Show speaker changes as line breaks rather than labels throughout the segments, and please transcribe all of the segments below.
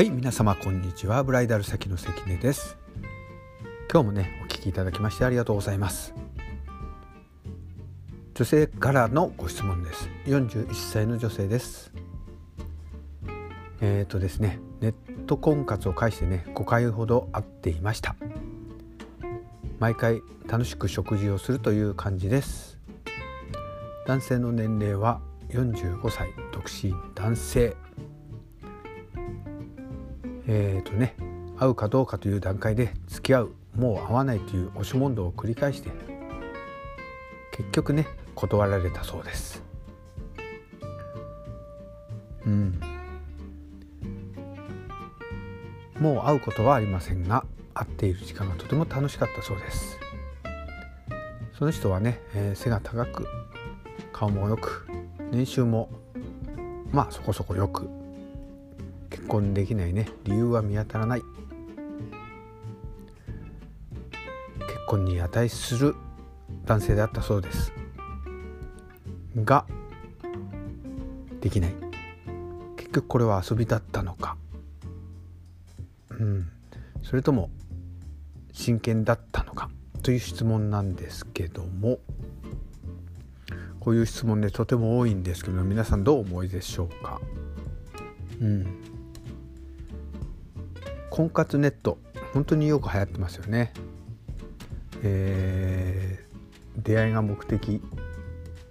はい皆様こんにちは。ブライダル先の関根です。今日もねお聞きいただきましてありがとうございます。女性からのご質問です。41歳の女性です。えっ、ー、とですねネット婚活を介してね5回ほど会っていました。毎回楽しく食事をするという感じです。男性の年齢は45歳。独身男性。えっ、ー、とね会うかどうかという段階で付き合うもう会わないという押し問答を繰り返して結局ね断られたそうです。うん。もう会うことはありませんが会っている時間がとても楽しかったそうです。その人はね、えー、背が高く顔もよく年収もまあそこそこよく結婚できないね。理由は見当たらない。結婚に値する男性であったそうです。ができない。結局これは遊びだったのか。うん。それとも真剣だったのか。という質問なんですけども。こういう質問でとても多いんですけど皆さんどう思いでしょうか。うん。婚活ネット本当によく流行ってますよね。えー、出会いが目的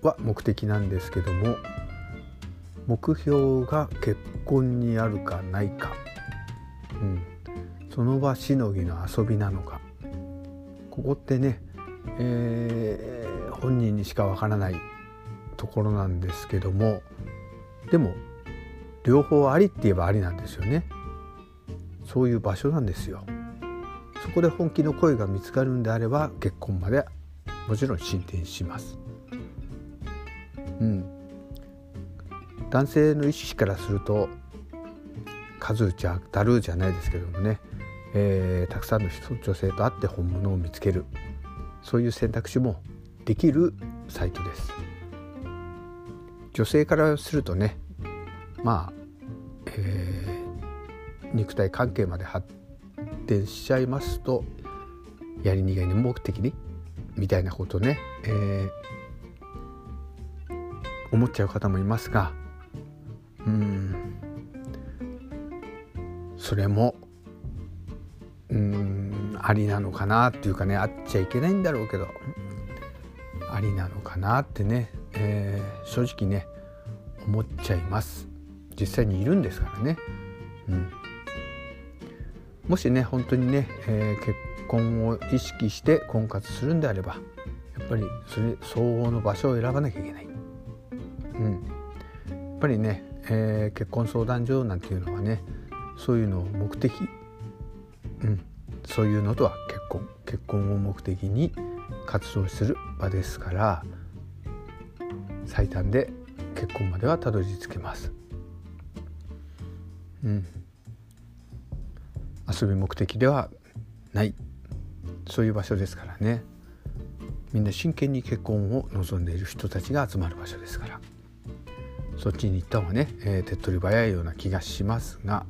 は目的なんですけども目標が結婚にあるかないか、うん、その場しのぎの遊びなのかここってね、えー、本人にしかわからないところなんですけどもでも両方ありって言えばありなんですよね。そういう場所なんですよ。そこで本気の声が見つかるんであれば結婚までもちろん進展します。うん。男性の意識からすると数打ち当たるじゃないですけどもね、えー、たくさんの人女性と会って本物を見つける。そういう選択肢もできるサイトです。女性からするとねまあ、肉体関係まで発展しちゃいますとやり逃げの目的に？みたいなことね、えー、思っちゃう方もいますがうん。それもうんありなのかなっていうかねあっちゃいけないんだろうけどありなのかなってね、えー、正直ね思っちゃいます。実際にいるんですからね。うん。もしね本当にね、えー、結婚を意識して婚活するんであればやっぱりそれ相応の場所を選ばなきゃいけない。うん、やっぱりね、えー、結婚相談所なんていうのはねそういうのを目的、うん、そういうのとは結婚結婚を目的に活動する場ですから最短で結婚まではたどり着けます。うん遊び目的ではない。そういう場所ですからね。みんな真剣に結婚を望んでいる人たちが集まる場所ですから。そっちに行った方がね、えー、手っ取り早いような気がしますが、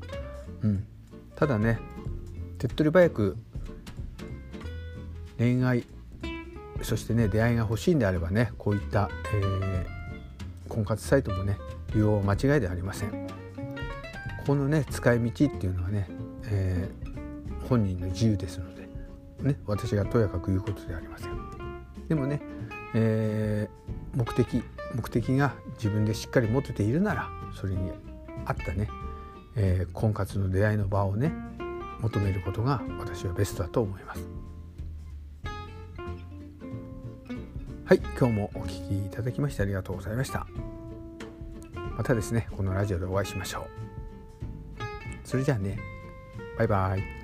うん、ただね手っ取り早く恋愛そしてね出会いが欲しいんであればねこういった、えー、婚活サイトもね利用間違いではありません。このね使い道っていうのはねえー、本人の自由ですので、ね、私がとやかく言うことではありません。でもね、えー、目的目的が自分でしっかり持てているならそれに合ったね、えー、婚活の出会いの場をね求めることが私はベストだと思います。はい、今日もお聞きいただきましてありがとうございました。またですね、このラジオでお会いしましょう。それじゃあね。バイバイ。